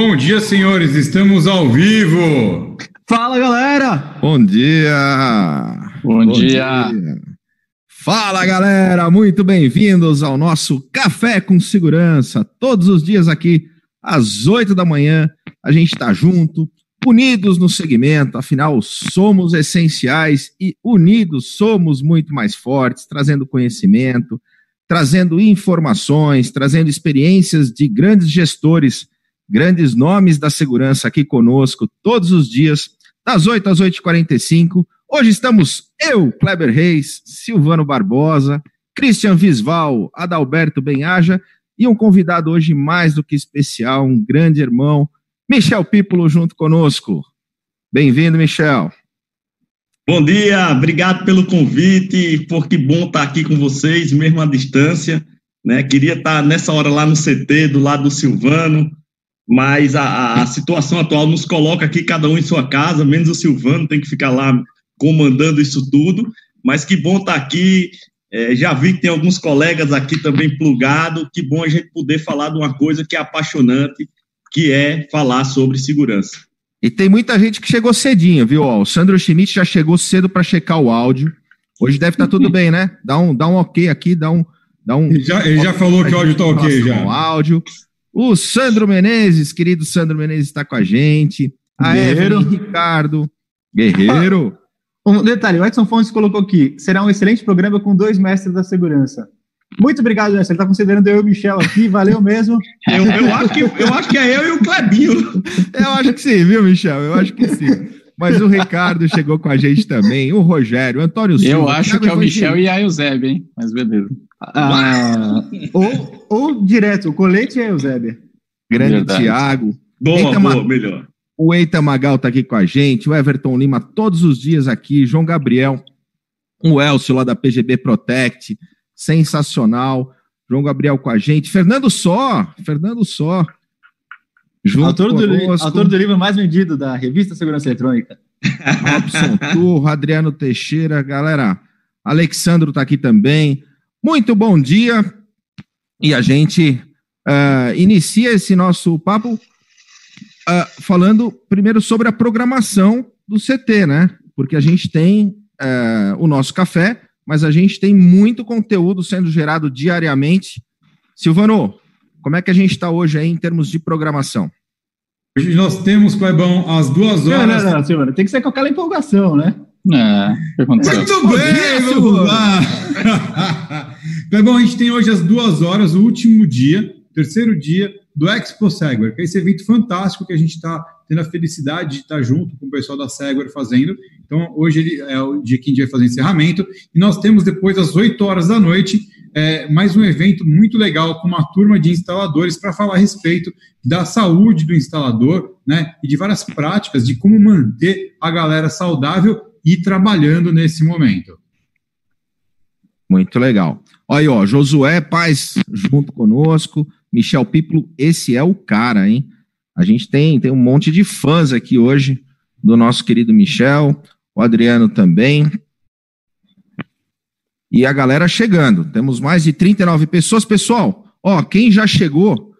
Bom dia, senhores, estamos ao vivo. Fala, galera! Bom dia! Bom, Bom dia. dia! Fala, galera! Muito bem-vindos ao nosso Café com Segurança. Todos os dias aqui, às 8 da manhã, a gente está junto, unidos no segmento, afinal, somos essenciais e unidos somos muito mais fortes, trazendo conhecimento, trazendo informações, trazendo experiências de grandes gestores, grandes nomes da segurança aqui conosco todos os dias, das 8 às 8h45. Hoje estamos eu, Kleber Reis, Silvano Barbosa, Christian Visval, Adalberto Benhaja e um convidado hoje mais do que especial, um grande irmão, Michel Pípolo junto conosco. Bem-vindo, Michel. Bom dia, obrigado pelo convite, por que bom estar aqui com vocês, mesmo à distância. Né? Queria estar nessa hora lá no CT, do lado do Silvano, mas a, a situação atual nos coloca aqui, cada um em sua casa, menos o Silvano, tem que ficar lá comandando isso tudo. Mas que bom estar aqui. É, já vi que tem alguns colegas aqui também plugado. Que bom a gente poder falar de uma coisa que é apaixonante, que é falar sobre segurança. E tem muita gente que chegou cedinho, viu? Ó, o Sandro Schmidt já chegou cedo para checar o áudio. Hoje deve estar tá tudo bem, né? Dá um, dá um ok aqui, dá um. Dá um ele já, ele já falou que o áudio está ok já. O áudio. O Sandro Menezes, querido Sandro Menezes, está com a gente. A Guerreiro. Evelyn Ricardo. Guerreiro. Um detalhe, o Edson Fontes colocou aqui: será um excelente programa com dois mestres da segurança. Muito obrigado, Edson. Ele está considerando eu e o Michel aqui, valeu mesmo. Eu, eu, acho que, eu acho que é eu e o Clebinho. Eu acho que sim, viu, Michel? Eu acho que sim. Mas o Ricardo chegou com a gente também, o Rogério, o Antônio Silva. Eu acho que é o Michel e a Eusébio, hein? Mas beleza. Ah, ou, ou direto, o colete e a Eusébio. Grande Verdade. Tiago. Boa, Eita, boa, melhor. O Eita Magal está aqui com a gente, o Everton Lima todos os dias aqui, João Gabriel, o Elcio lá da PGB Protect, sensacional. João Gabriel com a gente. Fernando Só, Fernando Só. Junto autor, do, autor do livro mais vendido da revista Segurança Eletrônica. Robson Turro, Adriano Teixeira, galera. Alexandro está aqui também. Muito bom dia. E a gente uh, inicia esse nosso papo uh, falando primeiro sobre a programação do CT, né? Porque a gente tem uh, o nosso café, mas a gente tem muito conteúdo sendo gerado diariamente. Silvano, como é que a gente está hoje aí em termos de programação? Hoje nós temos, Clebão, às duas horas. Não, não, não, Silvano, tem que ser com aquela empolgação, né? É, Muito bem, vamos lá. Clebão, a gente tem hoje às duas horas, o último dia, terceiro dia do Expo Segware, que é esse evento fantástico que a gente está tendo a felicidade de estar junto com o pessoal da Segware fazendo. Então, hoje ele é o dia que a gente vai fazer encerramento. E nós temos depois, às 8 horas da noite, é, mais um evento muito legal com uma turma de instaladores para falar a respeito da saúde do instalador, né? E de várias práticas de como manter a galera saudável e trabalhando nesse momento. Muito legal. Olha aí, ó, Josué Paz junto conosco, Michel Piplo, esse é o cara, hein? A gente tem, tem um monte de fãs aqui hoje do nosso querido Michel, o Adriano também. E a galera chegando. Temos mais de 39 pessoas. Pessoal, ó, quem já chegou,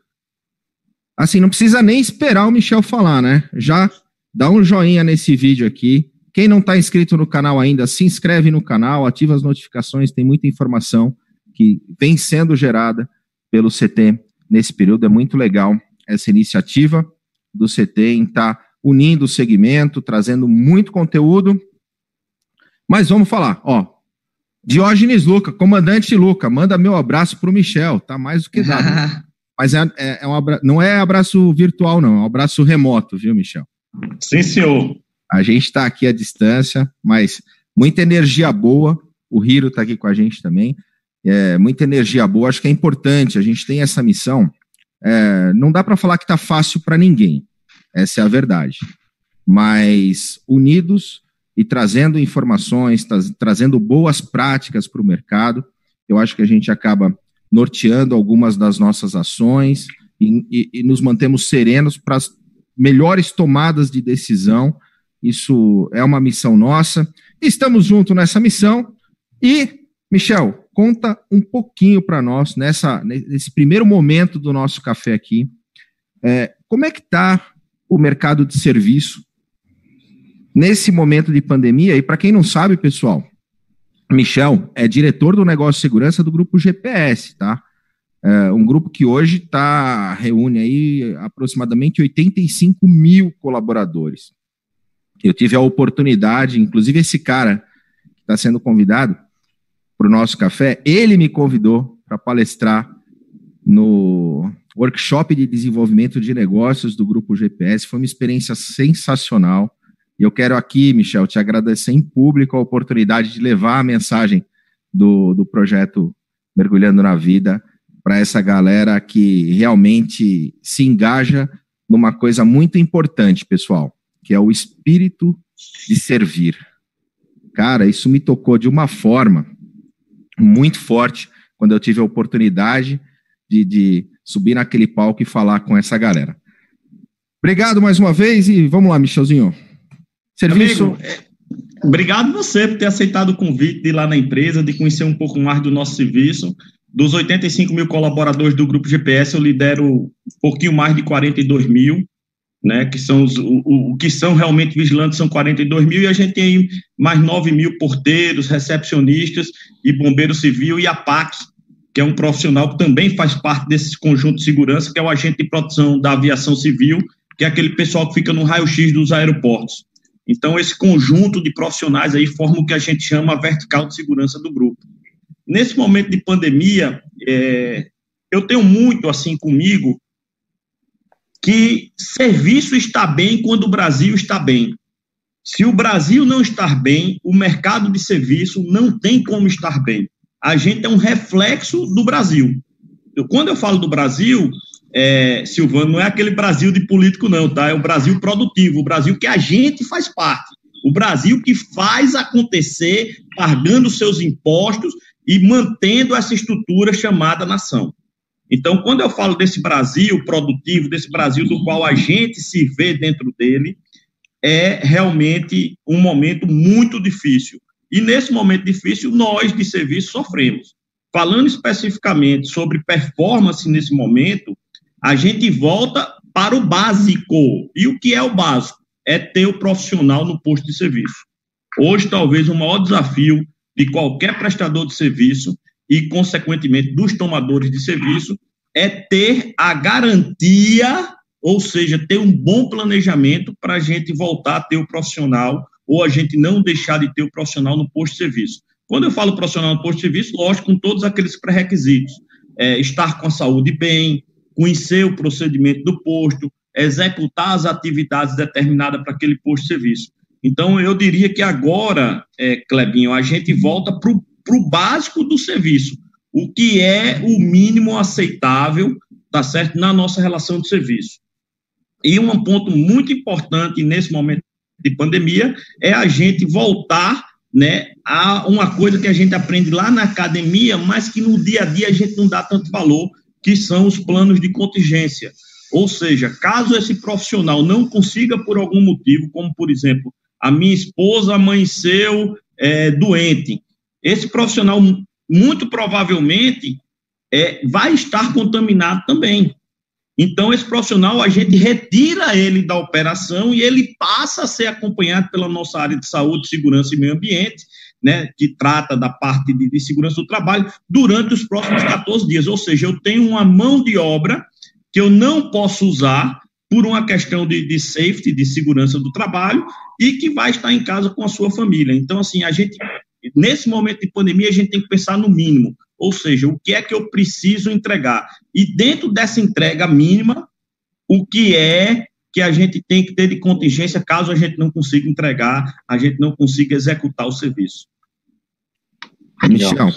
assim, não precisa nem esperar o Michel falar, né? Já dá um joinha nesse vídeo aqui. Quem não está inscrito no canal ainda, se inscreve no canal, ativa as notificações, tem muita informação que vem sendo gerada pelo CT nesse período. É muito legal essa iniciativa do CT em estar tá unindo o segmento, trazendo muito conteúdo. Mas vamos falar, ó. Diógenes Luca, comandante Luca, manda meu abraço para o Michel, tá mais do que dado. Mas é, é, é um abra... não é abraço virtual, não, é um abraço remoto, viu, Michel? Sim, senhor. A gente está aqui à distância, mas muita energia boa. O Hiro está aqui com a gente também. É, muita energia boa. Acho que é importante. A gente tem essa missão é, não dá para falar que está fácil para ninguém, essa é a verdade. Mas unidos e trazendo informações, tra trazendo boas práticas para o mercado, eu acho que a gente acaba norteando algumas das nossas ações e, e, e nos mantemos serenos para as melhores tomadas de decisão. Isso é uma missão nossa. Estamos juntos nessa missão. E, Michel, conta um pouquinho para nós, nessa, nesse primeiro momento do nosso café aqui, é, como é que está o mercado de serviço nesse momento de pandemia? E para quem não sabe, pessoal, Michel é diretor do negócio de segurança do grupo GPS, tá? É um grupo que hoje tá, reúne aí aproximadamente 85 mil colaboradores. Eu tive a oportunidade, inclusive esse cara que está sendo convidado para o nosso café, ele me convidou para palestrar no workshop de desenvolvimento de negócios do Grupo GPS. Foi uma experiência sensacional. E eu quero aqui, Michel, te agradecer em público a oportunidade de levar a mensagem do, do projeto Mergulhando na Vida para essa galera que realmente se engaja numa coisa muito importante, pessoal, que é o espírito de servir. Cara, isso me tocou de uma forma muito forte quando eu tive a oportunidade de, de subir naquele palco e falar com essa galera. Obrigado mais uma vez e vamos lá, Michelzinho. Serviço. Amigo, é, obrigado você por ter aceitado o convite de ir lá na empresa, de conhecer um pouco mais do nosso serviço. Dos 85 mil colaboradores do Grupo GPS, eu lidero um pouquinho mais de 42 mil né, que são os o, o, que são realmente vigilantes são 42 mil, e a gente tem mais 9 mil porteiros, recepcionistas e bombeiro civil, e a PAC, que é um profissional que também faz parte desse conjunto de segurança, que é o agente de proteção da aviação civil, que é aquele pessoal que fica no raio-x dos aeroportos. Então, esse conjunto de profissionais aí forma o que a gente chama a vertical de segurança do grupo. Nesse momento de pandemia, é, eu tenho muito assim comigo que serviço está bem quando o Brasil está bem. Se o Brasil não estar bem, o mercado de serviço não tem como estar bem. A gente é um reflexo do Brasil. Eu, quando eu falo do Brasil, é, Silvano, não é aquele Brasil de político, não, tá? É o Brasil produtivo, o Brasil que a gente faz parte. O Brasil que faz acontecer, pagando seus impostos e mantendo essa estrutura chamada nação. Então, quando eu falo desse Brasil produtivo, desse Brasil do qual a gente se vê dentro dele, é realmente um momento muito difícil. E nesse momento difícil, nós de serviço sofremos. Falando especificamente sobre performance nesse momento, a gente volta para o básico. E o que é o básico? É ter o profissional no posto de serviço. Hoje, talvez o maior desafio de qualquer prestador de serviço e, consequentemente, dos tomadores de serviço, é ter a garantia, ou seja, ter um bom planejamento para a gente voltar a ter o profissional ou a gente não deixar de ter o profissional no posto de serviço. Quando eu falo profissional no posto de serviço, lógico, com todos aqueles pré-requisitos. É, estar com a saúde bem, conhecer o procedimento do posto, executar as atividades determinadas para aquele posto de serviço. Então, eu diria que agora, é, Clebinho, a gente volta para o básico do serviço, o que é o mínimo aceitável, tá certo, na nossa relação de serviço. E um ponto muito importante nesse momento de pandemia é a gente voltar né, a uma coisa que a gente aprende lá na academia, mas que no dia a dia a gente não dá tanto valor, que são os planos de contingência. Ou seja, caso esse profissional não consiga por algum motivo, como por exemplo, a minha esposa amanheceu é, doente, esse profissional, muito provavelmente, é, vai estar contaminado também. Então, esse profissional, a gente retira ele da operação e ele passa a ser acompanhado pela nossa área de saúde, segurança e meio ambiente, né, que trata da parte de, de segurança do trabalho, durante os próximos 14 dias. Ou seja, eu tenho uma mão de obra que eu não posso usar por uma questão de, de safety, de segurança do trabalho, e que vai estar em casa com a sua família. Então, assim, a gente nesse momento de pandemia, a gente tem que pensar no mínimo, ou seja, o que é que eu preciso entregar. E dentro dessa entrega mínima, o que é que a gente tem que ter de contingência caso a gente não consiga entregar, a gente não consiga executar o serviço. Michel,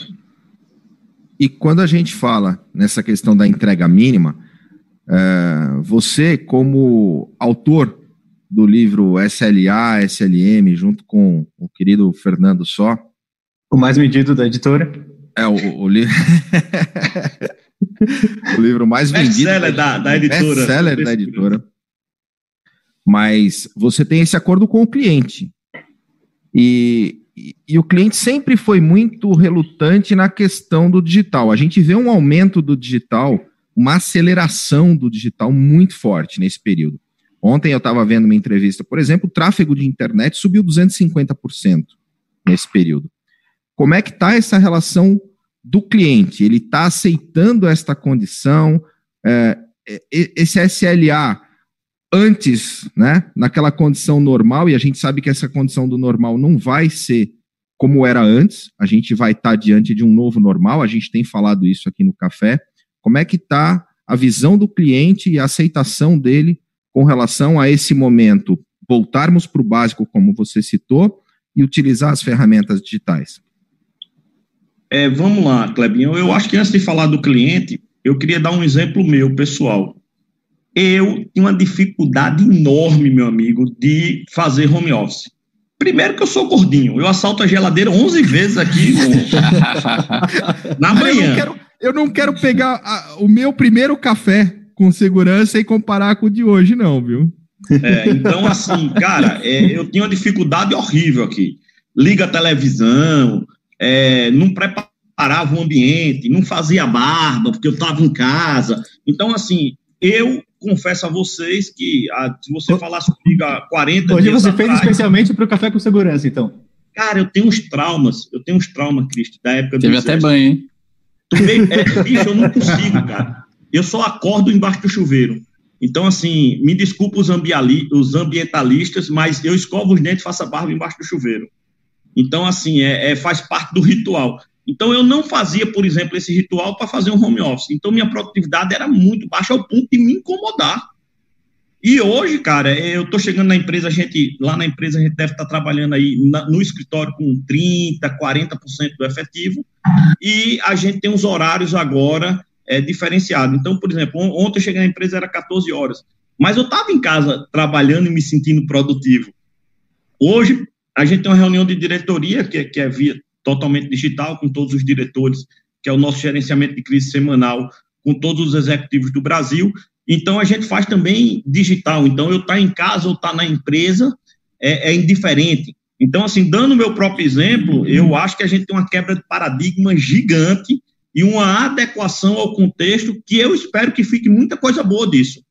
e quando a gente fala nessa questão da entrega mínima, é, você, como autor do livro SLA, SLM, junto com o querido Fernando Só, o mais medido da editora. É, o, o, livro. o livro mais vendido. Best-seller da, da editora. Best-seller da editora. Mas você tem esse acordo com o cliente. E, e, e, o cliente sempre foi muito relutante na questão do digital. A gente vê um aumento do digital uma aceleração do digital muito forte nesse período. Ontem eu estava vendo uma entrevista, por exemplo, o tráfego de internet subiu 250% nesse período. Como é que está essa relação do cliente? Ele está aceitando esta condição? É, esse SLA antes, né, naquela condição normal, e a gente sabe que essa condição do normal não vai ser como era antes, a gente vai estar tá diante de um novo normal, a gente tem falado isso aqui no café. Como é que está a visão do cliente e a aceitação dele com relação a esse momento? Voltarmos para o básico, como você citou, e utilizar as ferramentas digitais. É, vamos lá, Clebinho. Eu acho que antes de falar do cliente, eu queria dar um exemplo meu, pessoal. Eu tinha uma dificuldade enorme, meu amigo, de fazer home office. Primeiro que eu sou gordinho, eu assalto a geladeira 11 vezes aqui na manhã. Eu não quero, eu não quero pegar a, o meu primeiro café com segurança e comparar com o de hoje, não, viu? É, então, assim, cara, é, eu tinha uma dificuldade horrível aqui. Liga a televisão, é, não preparava o ambiente, não fazia barba, porque eu estava em casa. Então, assim, eu confesso a vocês que a, se você falasse comigo há 40 Hoje dias você atrás, fez especialmente para o Café com Segurança, então? Cara, eu tenho uns traumas, eu tenho uns traumas, Cristo, da época Teve até banho, hein? é, bicho, eu não consigo, cara. Eu só acordo embaixo do chuveiro. Então, assim, me desculpa os, os ambientalistas, mas eu escovo os dentes e faço a barba embaixo do chuveiro. Então, assim, é, é, faz parte do ritual. Então, eu não fazia, por exemplo, esse ritual para fazer um home office. Então, minha produtividade era muito baixa ao ponto de me incomodar. E hoje, cara, eu estou chegando na empresa, a gente, lá na empresa, a gente deve estar tá trabalhando aí na, no escritório com 30%, 40% do efetivo, e a gente tem uns horários agora é, diferenciados. Então, por exemplo, ontem eu cheguei na empresa, era 14 horas, mas eu estava em casa trabalhando e me sentindo produtivo. Hoje, a gente tem uma reunião de diretoria, que, que é via totalmente digital, com todos os diretores, que é o nosso gerenciamento de crise semanal, com todos os executivos do Brasil. Então, a gente faz também digital. Então, eu estar tá em casa ou estar tá na empresa é, é indiferente. Então, assim, dando o meu próprio exemplo, eu acho que a gente tem uma quebra de paradigma gigante e uma adequação ao contexto que eu espero que fique muita coisa boa disso.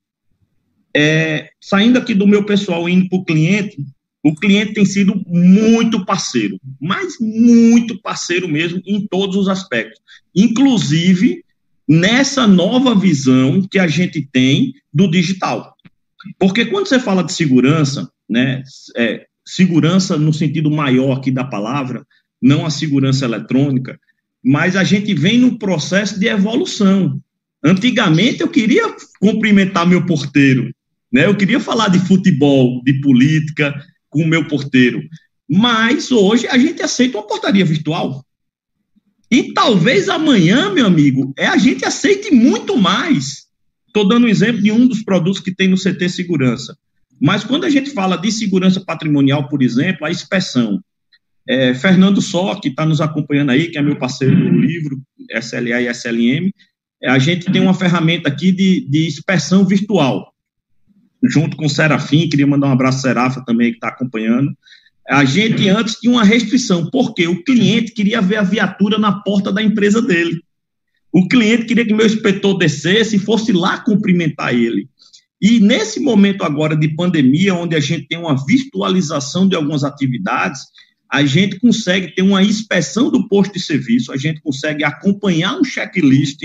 É, saindo aqui do meu pessoal indo para o cliente, o cliente tem sido muito parceiro, mas muito parceiro mesmo em todos os aspectos, inclusive nessa nova visão que a gente tem do digital. Porque quando você fala de segurança, né, é, segurança no sentido maior aqui da palavra, não a segurança eletrônica, mas a gente vem num processo de evolução. Antigamente eu queria cumprimentar meu porteiro, né? Eu queria falar de futebol, de política, com o meu porteiro. Mas hoje a gente aceita uma portaria virtual. E talvez amanhã, meu amigo, é a gente aceite muito mais. Estou dando um exemplo de um dos produtos que tem no CT Segurança. Mas quando a gente fala de segurança patrimonial, por exemplo, a inspeção. É, Fernando Só, que está nos acompanhando aí, que é meu parceiro do livro, SLA e SLM, a gente tem uma ferramenta aqui de, de inspeção virtual junto com o Serafim, queria mandar um abraço ao Serafa também, que está acompanhando. A gente antes tinha uma restrição, porque o cliente queria ver a viatura na porta da empresa dele. O cliente queria que meu inspetor descesse e fosse lá cumprimentar ele. E nesse momento agora de pandemia, onde a gente tem uma virtualização de algumas atividades, a gente consegue ter uma inspeção do posto de serviço, a gente consegue acompanhar um checklist,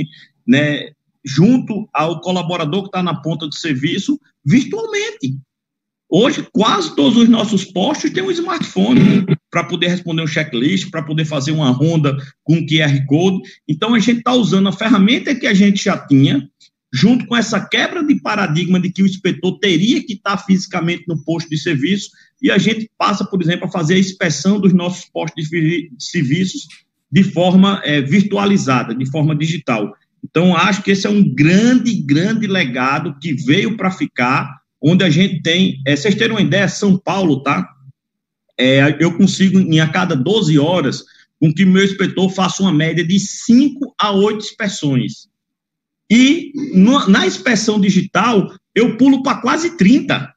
né, junto ao colaborador que está na ponta do serviço, virtualmente. Hoje, quase todos os nossos postos têm um smartphone para poder responder um checklist, para poder fazer uma ronda com QR Code. Então, a gente está usando a ferramenta que a gente já tinha, junto com essa quebra de paradigma de que o inspetor teria que estar tá fisicamente no posto de serviço, e a gente passa, por exemplo, a fazer a inspeção dos nossos postos de serviços de forma é, virtualizada, de forma digital. Então, acho que esse é um grande, grande legado que veio para ficar, onde a gente tem. É, vocês terem uma ideia, São Paulo, tá? É, eu consigo, em a cada 12 horas, com que meu inspetor faça uma média de 5 a 8 inspeções. E no, na inspeção digital, eu pulo para quase 30.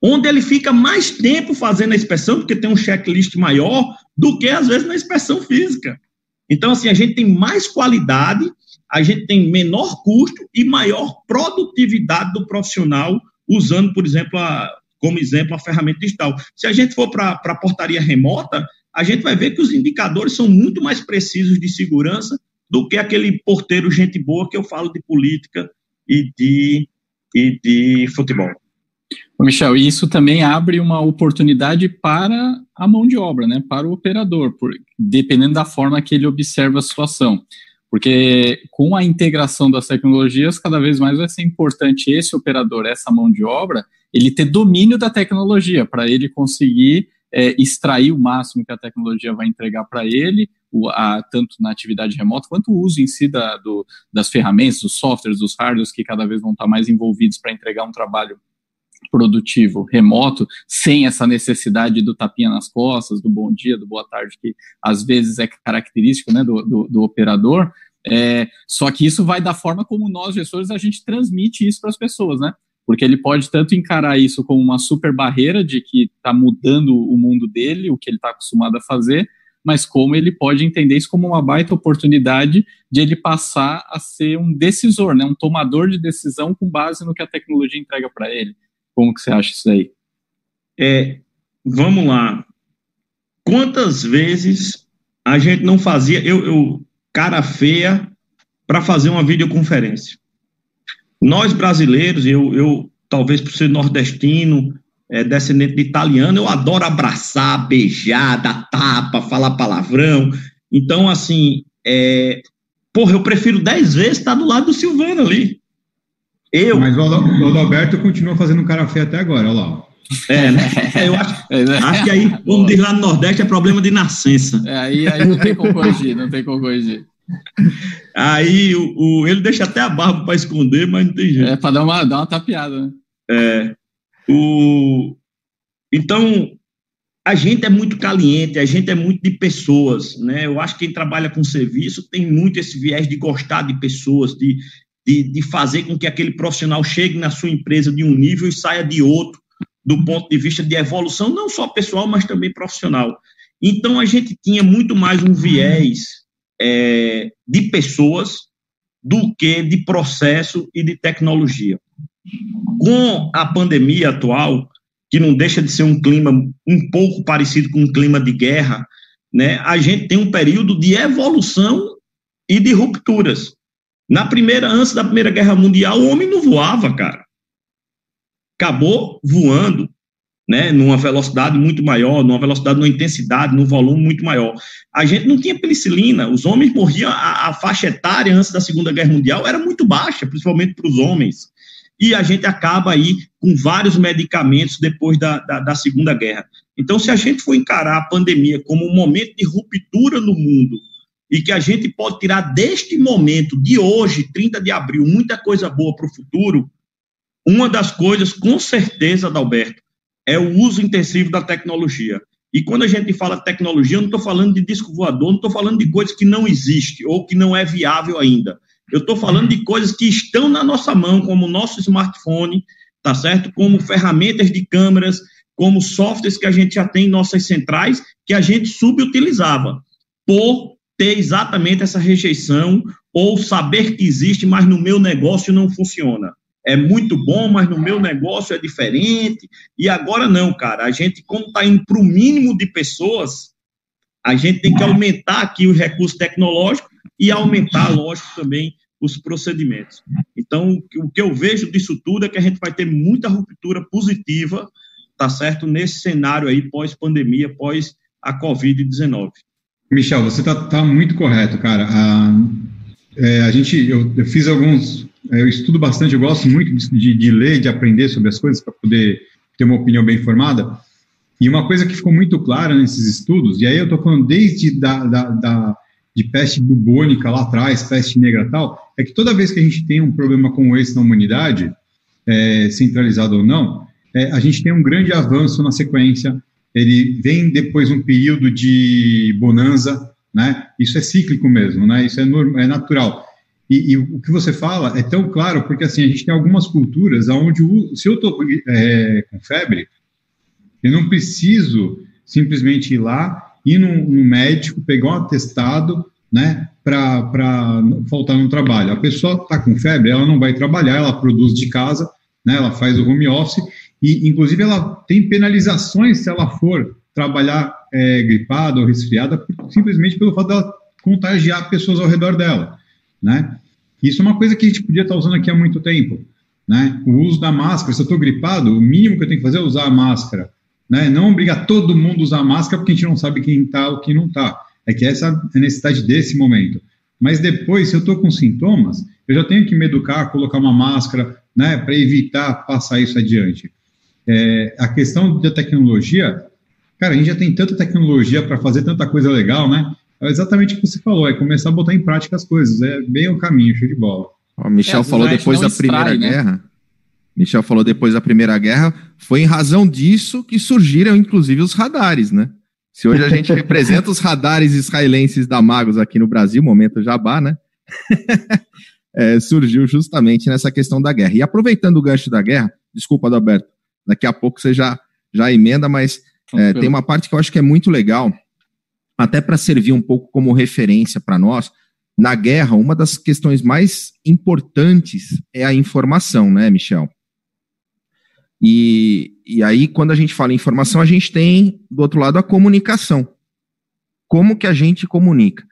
Onde ele fica mais tempo fazendo a inspeção, porque tem um checklist maior, do que às vezes na inspeção física. Então, assim, a gente tem mais qualidade a gente tem menor custo e maior produtividade do profissional usando, por exemplo, a, como exemplo, a ferramenta digital. Se a gente for para a portaria remota, a gente vai ver que os indicadores são muito mais precisos de segurança do que aquele porteiro gente boa que eu falo de política e de, e de futebol. Michel, isso também abre uma oportunidade para a mão de obra, né, para o operador, por, dependendo da forma que ele observa a situação. Porque com a integração das tecnologias, cada vez mais vai ser importante esse operador, essa mão de obra, ele ter domínio da tecnologia, para ele conseguir é, extrair o máximo que a tecnologia vai entregar para ele, o, a, tanto na atividade remota, quanto o uso em si da, do, das ferramentas, dos softwares, dos hardwares, que cada vez vão estar mais envolvidos para entregar um trabalho produtivo remoto, sem essa necessidade do tapinha nas costas, do bom dia, do boa tarde, que às vezes é característico né, do, do, do operador, é, só que isso vai da forma como nós, gestores, a gente transmite isso para as pessoas, né? Porque ele pode tanto encarar isso como uma super barreira de que está mudando o mundo dele, o que ele está acostumado a fazer, mas como ele pode entender isso como uma baita oportunidade de ele passar a ser um decisor, né? um tomador de decisão com base no que a tecnologia entrega para ele. Como que você acha isso aí? É, vamos lá. Quantas vezes a gente não fazia, eu, eu cara feia, para fazer uma videoconferência? Nós brasileiros, eu, eu talvez por ser nordestino, é, descendente de italiano, eu adoro abraçar, beijar, dar tapa, falar palavrão. Então, assim, é, porra, eu prefiro dez vezes estar do lado do Silvano ali. Eu. Mas o Adalberto continua fazendo cara feio até agora, olha lá. É, né? É, eu acho, é, né? acho que aí, vamos dizer lá no Nordeste, é problema de nascença. É, aí, aí não tem como corrigir, não tem como corrigir. Aí o, o ele deixa até a barba para esconder, mas não tem jeito. É, para dar uma, dar uma tapeada, né? É. O, então, a gente é muito caliente, a gente é muito de pessoas, né? Eu acho que quem trabalha com serviço tem muito esse viés de gostar de pessoas, de, de, de fazer com que aquele profissional chegue na sua empresa de um nível e saia de outro, do ponto de vista de evolução, não só pessoal, mas também profissional. Então, a gente tinha muito mais um viés é, de pessoas do que de processo e de tecnologia. Com a pandemia atual, que não deixa de ser um clima um pouco parecido com um clima de guerra, né, a gente tem um período de evolução e de rupturas. Na primeira, antes da Primeira Guerra Mundial, o homem não voava, cara. Acabou voando, né, numa velocidade muito maior, numa velocidade, numa intensidade, num volume muito maior. A gente não tinha penicilina, os homens morriam, a, a faixa etária antes da Segunda Guerra Mundial era muito baixa, principalmente para os homens. E a gente acaba aí com vários medicamentos depois da, da, da Segunda Guerra. Então, se a gente for encarar a pandemia como um momento de ruptura no mundo, e que a gente pode tirar deste momento, de hoje, 30 de abril, muita coisa boa para o futuro, uma das coisas, com certeza, Adalberto, é o uso intensivo da tecnologia. E quando a gente fala tecnologia, eu não estou falando de disco voador, não estou falando de coisas que não existem ou que não é viável ainda. Eu estou falando de coisas que estão na nossa mão, como o nosso smartphone, tá certo? Como ferramentas de câmeras, como softwares que a gente já tem em nossas centrais, que a gente subutilizava, por ter exatamente essa rejeição ou saber que existe, mas no meu negócio não funciona. É muito bom, mas no meu negócio é diferente. E agora não, cara. A gente, como está indo para o mínimo de pessoas, a gente tem que aumentar aqui os recursos tecnológicos e aumentar, lógico, também os procedimentos. Então, o que eu vejo disso tudo é que a gente vai ter muita ruptura positiva, tá certo, nesse cenário aí pós-pandemia, pós a Covid-19. Michel, você está tá muito correto, cara. A, é, a gente, eu, eu, fiz alguns, eu estudo bastante, eu gosto muito de, de ler, de aprender sobre as coisas para poder ter uma opinião bem formada. E uma coisa que ficou muito clara nesses estudos, e aí eu estou falando desde da, da, da, de peste bubônica lá atrás, peste negra e tal, é que toda vez que a gente tem um problema como esse na humanidade, é, centralizado ou não, é, a gente tem um grande avanço na sequência ele vem depois um período de bonança, né? Isso é cíclico mesmo, né? Isso é, normal, é natural. E, e, o que você fala é tão claro porque assim a gente tem algumas culturas onde o, se eu estou é, com febre, eu não preciso simplesmente ir lá ir no, no médico pegar um atestado, né? para faltar no trabalho. A pessoa está com febre, ela não vai trabalhar, ela produz de casa, né, ela faz o home office, e inclusive ela tem penalizações se ela for trabalhar é, gripada ou resfriada, simplesmente pelo fato dela contagiar pessoas ao redor dela, né? Isso é uma coisa que a gente podia estar usando aqui há muito tempo, né? O uso da máscara, se eu estou gripado, o mínimo que eu tenho que fazer é usar a máscara, né? Não obrigar todo mundo a usar a máscara porque a gente não sabe quem está ou quem não está. É que essa é a necessidade desse momento. Mas depois, se eu estou com sintomas, eu já tenho que me educar, colocar uma máscara, né, para evitar passar isso adiante. É, a questão da tecnologia, cara, a gente já tem tanta tecnologia para fazer tanta coisa legal, né? É exatamente o que você falou, é começar a botar em prática as coisas, é bem o caminho, show de bola. O Michel é, falou depois da Primeira né? Guerra. Michel falou depois da Primeira Guerra, foi em razão disso que surgiram, inclusive, os radares, né? Se hoje a gente representa os radares israelenses da Magos aqui no Brasil, momento jabá, né? é, surgiu justamente nessa questão da guerra. E aproveitando o gancho da guerra, desculpa, Adalberto, daqui a pouco você já, já emenda, mas é, tem uma parte que eu acho que é muito legal, até para servir um pouco como referência para nós. Na guerra, uma das questões mais importantes é a informação, né, Michel? E, e aí, quando a gente fala em informação, a gente tem, do outro lado, a comunicação. Como que a gente comunica?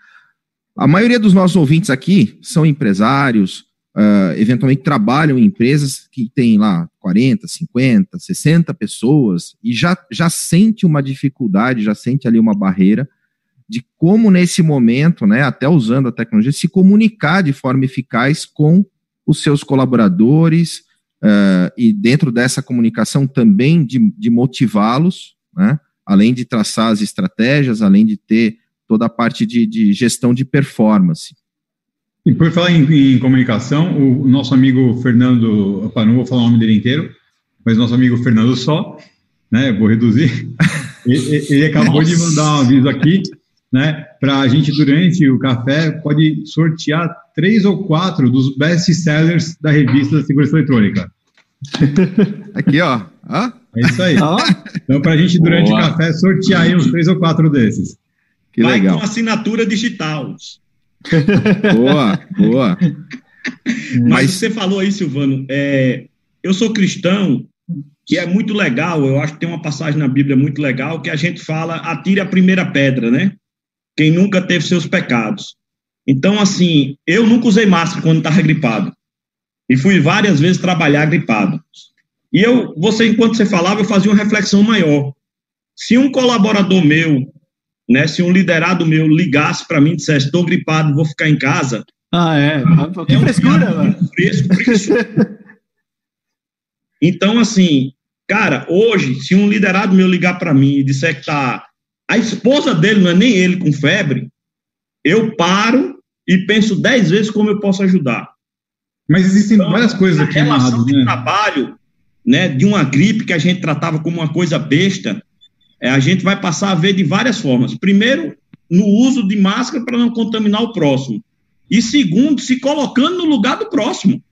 A maioria dos nossos ouvintes aqui são empresários, uh, eventualmente trabalham em empresas que têm lá 40, 50, 60 pessoas e já, já sente uma dificuldade, já sente ali uma barreira de como nesse momento, né, até usando a tecnologia, se comunicar de forma eficaz com os seus colaboradores, uh, e dentro dessa comunicação também de, de motivá-los, né? além de traçar as estratégias, além de ter toda a parte de, de gestão de performance. E por falar em, em, comunicação, o nosso amigo Fernando, opa, não vou falar o nome dele inteiro, mas nosso amigo Fernando Só, né, vou reduzir, ele, ele acabou Nossa. de mandar um aviso aqui, né, para a gente durante o café pode sortear três ou quatro dos best-sellers da revista da Segurança Eletrônica. Aqui, ó. Ah? É isso aí. Então, para a gente, durante Boa. o café, sortear aí uns três ou quatro desses. Que Vai legal. com assinatura digital. boa, boa. Mas, Mas você falou aí, Silvano, é, eu sou cristão, que é muito legal, eu acho que tem uma passagem na Bíblia muito legal, que a gente fala, atire a primeira pedra, né? Quem nunca teve seus pecados. Então, assim, eu nunca usei máscara quando estava gripado. E fui várias vezes trabalhar gripado. E eu, você, enquanto você falava, eu fazia uma reflexão maior. Se um colaborador meu, né, se um liderado meu ligasse para mim e dissesse, estou gripado, vou ficar em casa. Ah, é. é um frescura, mano. Fresco, fresco. então, assim, cara, hoje, se um liderado meu ligar para mim e disser que tá. A esposa dele, não é nem ele com febre, eu paro e penso dez vezes como eu posso ajudar. Mas existem então, várias coisas aqui amarradas, de né? trabalho, né, de uma gripe que a gente tratava como uma coisa besta, é, a gente vai passar a ver de várias formas. Primeiro, no uso de máscara para não contaminar o próximo. E segundo, se colocando no lugar do próximo.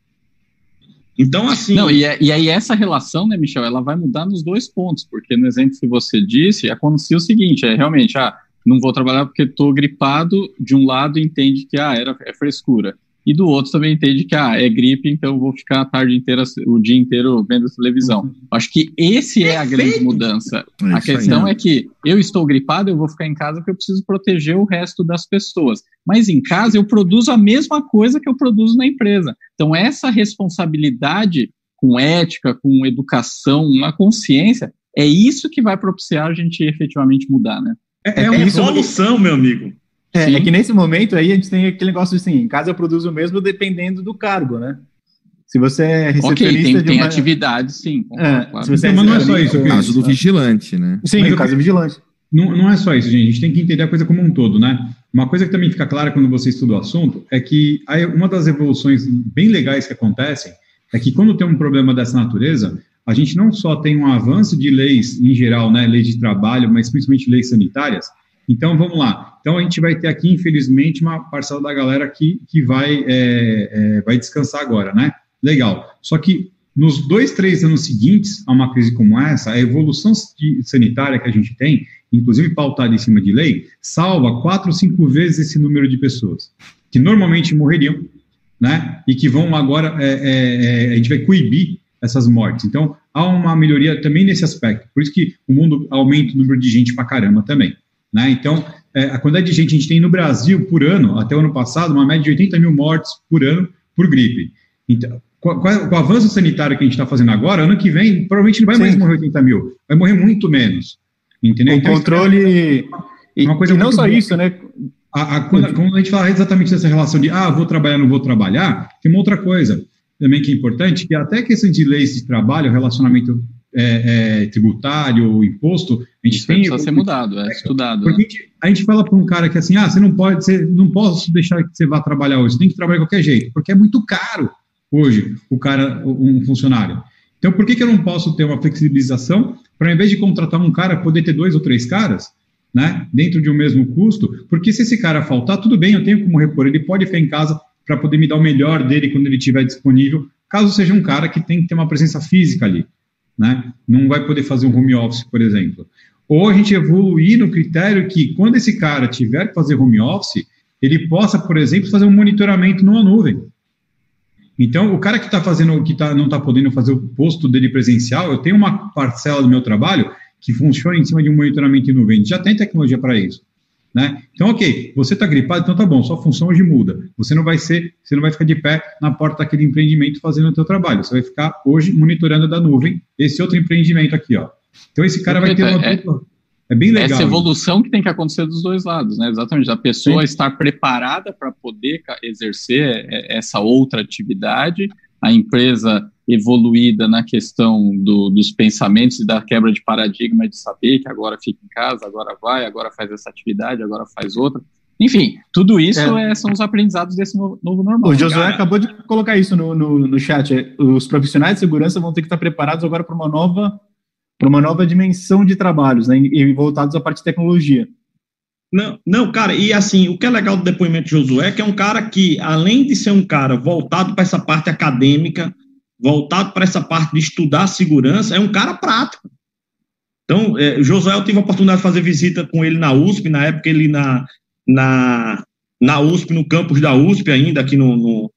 Então, assim. Não, e, é, e aí essa relação, né, Michel, ela vai mudar nos dois pontos, porque no exemplo que você disse, acontecia o seguinte: é realmente, ah, não vou trabalhar porque estou gripado, de um lado entende que ah, era, é frescura e do outro também entende que ah, é gripe, então eu vou ficar a tarde inteira, o dia inteiro vendo televisão. Uhum. Acho que esse é a grande mudança. É a questão aí, é que eu estou gripado, eu vou ficar em casa porque eu preciso proteger o resto das pessoas. Mas em casa eu produzo a mesma coisa que eu produzo na empresa. Então essa responsabilidade com ética, com educação, uma consciência, é isso que vai propiciar a gente efetivamente mudar, né? É, é uma solução, meu amigo. É, é, que nesse momento aí a gente tem aquele negócio assim, em casa eu produzo o mesmo dependendo do cargo, né? Se você é recepcionista okay, tem, de tem atividade, sim. É, claro. se você é mas não é só isso. O caso do vigilante, né? Sim, mas o caso do vigilante. Não, não é só isso, gente. A gente tem que entender a coisa como um todo, né? Uma coisa que também fica clara quando você estuda o assunto é que uma das evoluções bem legais que acontecem é que quando tem um problema dessa natureza, a gente não só tem um avanço de leis em geral, né, leis de trabalho, mas principalmente leis sanitárias, então, vamos lá. Então, a gente vai ter aqui, infelizmente, uma parcela da galera que, que vai, é, é, vai descansar agora, né? Legal. Só que nos dois, três anos seguintes a uma crise como essa, a evolução sanitária que a gente tem, inclusive pautada em cima de lei, salva quatro, cinco vezes esse número de pessoas que normalmente morreriam, né? E que vão agora, é, é, é, a gente vai coibir essas mortes. Então, há uma melhoria também nesse aspecto. Por isso que o mundo aumenta o número de gente para caramba também. Né? Então, é, a quantidade de gente que a gente tem no Brasil por ano, até o ano passado, uma média de 80 mil mortes por ano por gripe. Então, com, com, o avanço sanitário que a gente está fazendo agora, ano que vem, provavelmente não vai Sim. mais morrer 80 mil, vai morrer muito menos. Entendeu? O então, controle. É uma coisa e não só boa. isso, né? A, a, quando, quando, a gente fala exatamente dessa relação de ah, vou trabalhar, não vou trabalhar, tem uma outra coisa também que é importante, que até questão de leis de trabalho, relacionamento é, é, tributário, imposto, a gente Isso tem. Precisa ser mudado, é, estudado. Porque né? a, gente, a, gente, fala para um cara que assim, ah, você não pode, você não posso deixar que você vá trabalhar hoje, você tem que trabalhar de qualquer jeito, porque é muito caro hoje o cara, um funcionário. Então, por que, que eu não posso ter uma flexibilização para, ao invés de contratar um cara, poder ter dois ou três caras, né, dentro de um mesmo custo? Porque se esse cara faltar, tudo bem, eu tenho como repor, ele pode ficar em casa para poder me dar o melhor dele quando ele estiver disponível, caso seja um cara que tem que ter uma presença física ali né? Não vai poder fazer um home office, por exemplo. Ou a gente evoluir no critério que, quando esse cara tiver que fazer home office, ele possa, por exemplo, fazer um monitoramento numa nuvem. Então, o cara que está fazendo, que tá, não está podendo fazer o posto dele presencial, eu tenho uma parcela do meu trabalho que funciona em cima de um monitoramento em nuvem. Já tem tecnologia para isso. Né? Então, ok, você está gripado, então tá bom, sua função hoje muda. Você não vai ser, você não vai ficar de pé na porta daquele empreendimento fazendo o seu trabalho. Você vai ficar hoje monitorando da nuvem esse outro empreendimento aqui, ó. Então esse cara vai ter uma é, é bem legal. Essa evolução que tem que acontecer dos dois lados, né? Exatamente. A pessoa Sim. estar preparada para poder exercer é, essa outra atividade, a empresa evoluída na questão do, dos pensamentos e da quebra de paradigma de saber que agora fica em casa, agora vai, agora faz essa atividade, agora faz outra. Enfim, tudo isso é. É, são os aprendizados desse novo, novo normal. O Josué cara. acabou de colocar isso no, no, no chat. Os profissionais de segurança vão ter que estar preparados agora para uma nova para uma nova dimensão de trabalhos, né, e voltados à parte de tecnologia. Não, não, cara, e assim, o que é legal do depoimento de Josué é que é um cara que, além de ser um cara voltado para essa parte acadêmica, voltado para essa parte de estudar segurança, é um cara prático. Então, é, Josué, eu tive a oportunidade de fazer visita com ele na USP, na época ele na, na, na USP, no campus da USP ainda, aqui no, no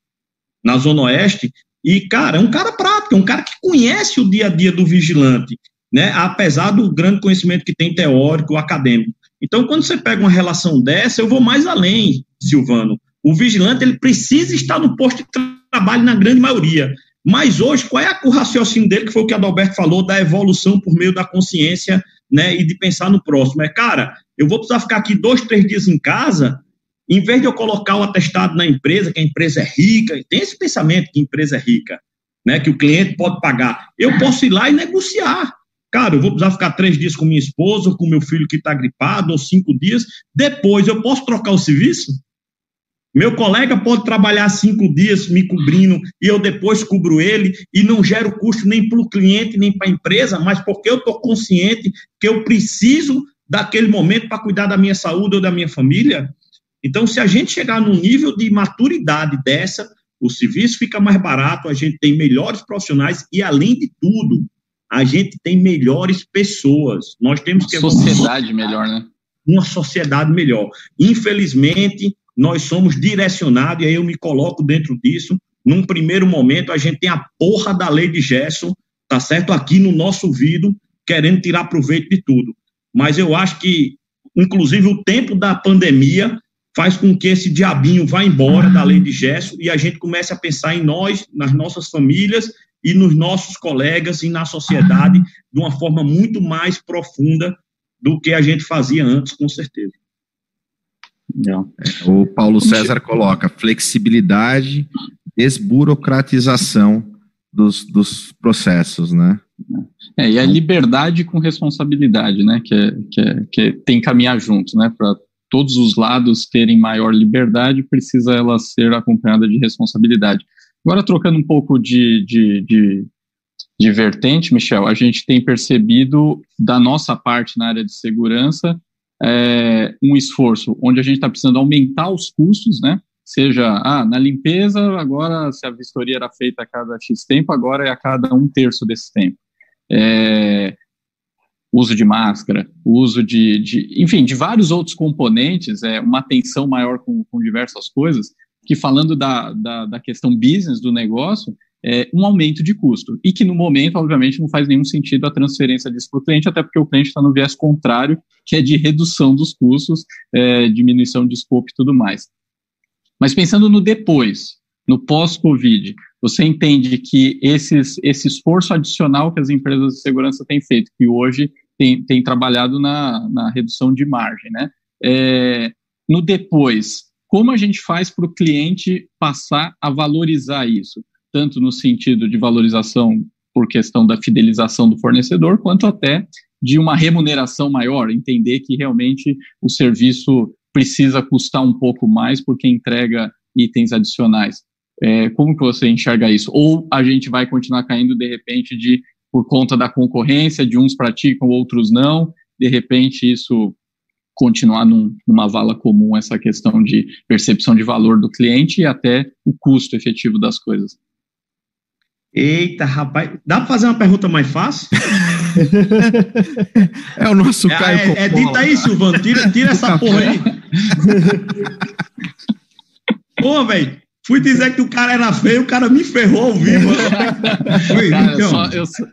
na Zona Oeste, e, cara, é um cara prático, é um cara que conhece o dia a dia do vigilante, né, apesar do grande conhecimento que tem teórico, acadêmico. Então, quando você pega uma relação dessa, eu vou mais além, Silvano. O vigilante, ele precisa estar no posto de trabalho na grande maioria. Mas hoje, qual é o raciocínio dele, que foi o que a Adalberto falou, da evolução por meio da consciência, né, e de pensar no próximo? É, cara, eu vou precisar ficar aqui dois, três dias em casa, em vez de eu colocar o atestado na empresa, que a empresa é rica, tem esse pensamento que a empresa é rica, né, que o cliente pode pagar, eu posso ir lá e negociar. Cara, eu vou precisar ficar três dias com minha esposa, com meu filho que está gripado, ou cinco dias, depois eu posso trocar o serviço? Meu colega pode trabalhar cinco dias me cobrindo e eu depois cubro ele e não gero custo nem para o cliente nem para a empresa, mas porque eu estou consciente que eu preciso daquele momento para cuidar da minha saúde ou da minha família. Então, se a gente chegar num nível de maturidade dessa, o serviço fica mais barato, a gente tem melhores profissionais e, além de tudo, a gente tem melhores pessoas. Nós temos que. Uma sociedade melhor, né? Uma sociedade melhor. Infelizmente, nós somos direcionados, e aí eu me coloco dentro disso. Num primeiro momento, a gente tem a porra da lei de Gerson, tá certo? Aqui no nosso ouvido, querendo tirar proveito de tudo. Mas eu acho que, inclusive, o tempo da pandemia faz com que esse diabinho vá embora da lei de Gerson e a gente comece a pensar em nós, nas nossas famílias e nos nossos colegas e na sociedade de uma forma muito mais profunda do que a gente fazia antes, com certeza. É, o Paulo César coloca flexibilidade, desburocratização dos, dos processos, né? É, e a liberdade com responsabilidade, né? Que, é, que, é, que tem que caminhar junto, né? Para todos os lados terem maior liberdade, precisa ela ser acompanhada de responsabilidade. Agora, trocando um pouco de, de, de, de vertente, Michel, a gente tem percebido da nossa parte na área de segurança é, um esforço onde a gente está precisando aumentar os custos, né? Seja ah, na limpeza, agora se a vistoria era feita a cada X tempo, agora é a cada um terço desse tempo. É, uso de máscara, uso de, de, enfim, de vários outros componentes, é, uma atenção maior com, com diversas coisas, que falando da, da, da questão business do negócio, é um aumento de custo. E que no momento, obviamente, não faz nenhum sentido a transferência disso para o cliente, até porque o cliente está no viés contrário, que é de redução dos custos, é, diminuição de escopo e tudo mais. Mas pensando no depois, no pós-Covid, você entende que esses, esse esforço adicional que as empresas de segurança têm feito, que hoje tem, tem trabalhado na, na redução de margem, né? É, no depois, como a gente faz para o cliente passar a valorizar isso? Tanto no sentido de valorização por questão da fidelização do fornecedor, quanto até de uma remuneração maior, entender que realmente o serviço precisa custar um pouco mais porque entrega itens adicionais. É, como que você enxerga isso? Ou a gente vai continuar caindo de repente de por conta da concorrência, de uns praticam, outros não, de repente isso continuar num, numa vala comum essa questão de percepção de valor do cliente e até o custo efetivo das coisas. Eita, rapaz, dá para fazer uma pergunta mais fácil? é o nosso é, Caio É, é dita aí, Silvano, tira, tira essa porra aí. Pô, velho, Fui dizer que o cara era feio, o cara me ferrou ao vivo. Foi, cara, então. Só, eu só...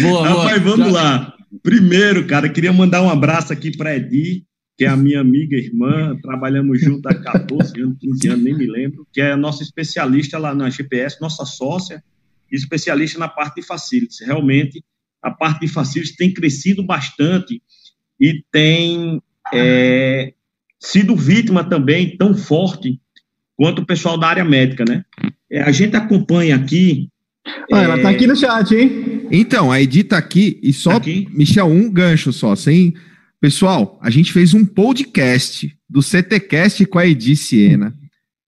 boa, Rapaz, boa. vamos Já... lá. Primeiro, cara, queria mandar um abraço aqui para Edi, que é a minha amiga irmã, trabalhamos junto há 14 anos, 15 anos, nem me lembro, que é a nossa especialista lá na GPS, nossa sócia, especialista na parte de facilities. Realmente, a parte de facilities tem crescido bastante e tem é, sido vítima também tão forte quanto o pessoal da área médica, né? É, a gente acompanha aqui. Ah, é... Ela tá aqui no chat, hein? Então, a Edi tá aqui e só, tá aqui? Michel, um gancho só, sem. Pessoal, a gente fez um podcast do CTcast com a Edi Siena,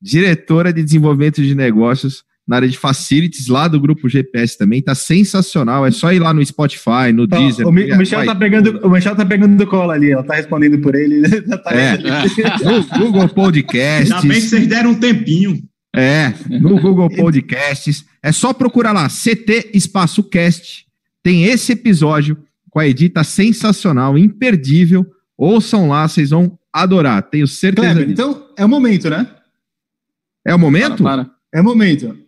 diretora de desenvolvimento de negócios na área de facilities lá do grupo GPS também, tá sensacional. É só ir lá no Spotify, no então, Deezer. O, Mi o Michel tá pegando, o Michel tá pegando cola ali, ela tá respondendo por ele. Tá é, no Google Podcasts. Ainda bem que vocês deram um tempinho. É, no Google Podcasts. É só procurar lá, CT Espaço Cast. Tem esse episódio com a Edita sensacional, imperdível. Ouçam lá, vocês vão adorar. Tenho certeza. Kleber, então, é o momento, né? É o momento? Para, para. É o momento.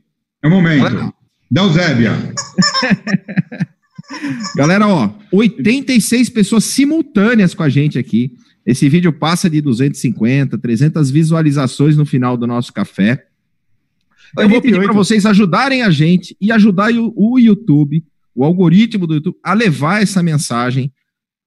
É o momento. Dalzébia. Galera, ó, 86 pessoas simultâneas com a gente aqui. Esse vídeo passa de 250, 300 visualizações no final do nosso café. Eu vou pedir para vocês ajudarem a gente e ajudar o YouTube, o algoritmo do YouTube, a levar essa mensagem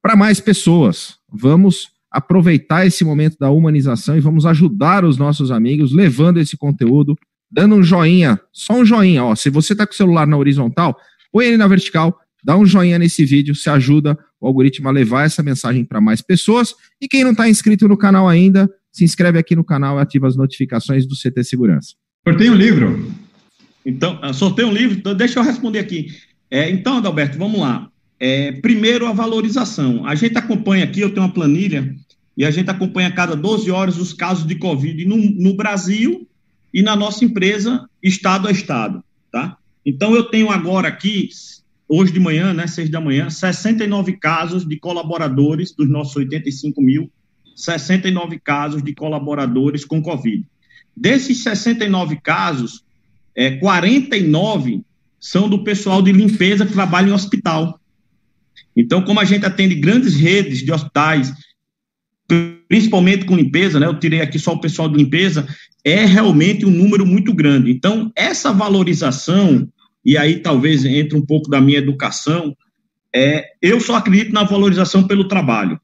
para mais pessoas. Vamos aproveitar esse momento da humanização e vamos ajudar os nossos amigos levando esse conteúdo dando um joinha, só um joinha, ó. Se você tá com o celular na horizontal, põe ele na vertical, dá um joinha nesse vídeo, se ajuda o algoritmo a levar essa mensagem para mais pessoas. E quem não está inscrito no canal ainda, se inscreve aqui no canal e ativa as notificações do CT Segurança. Sorteio um livro. Então, sorteio um livro, então deixa eu responder aqui. É, então, Adalberto, vamos lá. É, primeiro, a valorização. A gente acompanha aqui, eu tenho uma planilha, e a gente acompanha a cada 12 horas os casos de Covid no, no Brasil e na nossa empresa, estado a estado, tá? Então, eu tenho agora aqui, hoje de manhã, né, seis da manhã, 69 casos de colaboradores dos nossos 85 mil, 69 casos de colaboradores com Covid. Desses 69 casos, é, 49 são do pessoal de limpeza que trabalha em hospital. Então, como a gente atende grandes redes de hospitais, principalmente com limpeza, né? Eu tirei aqui só o pessoal de limpeza, é realmente um número muito grande. Então, essa valorização, e aí talvez entre um pouco da minha educação, é, eu só acredito na valorização pelo trabalho.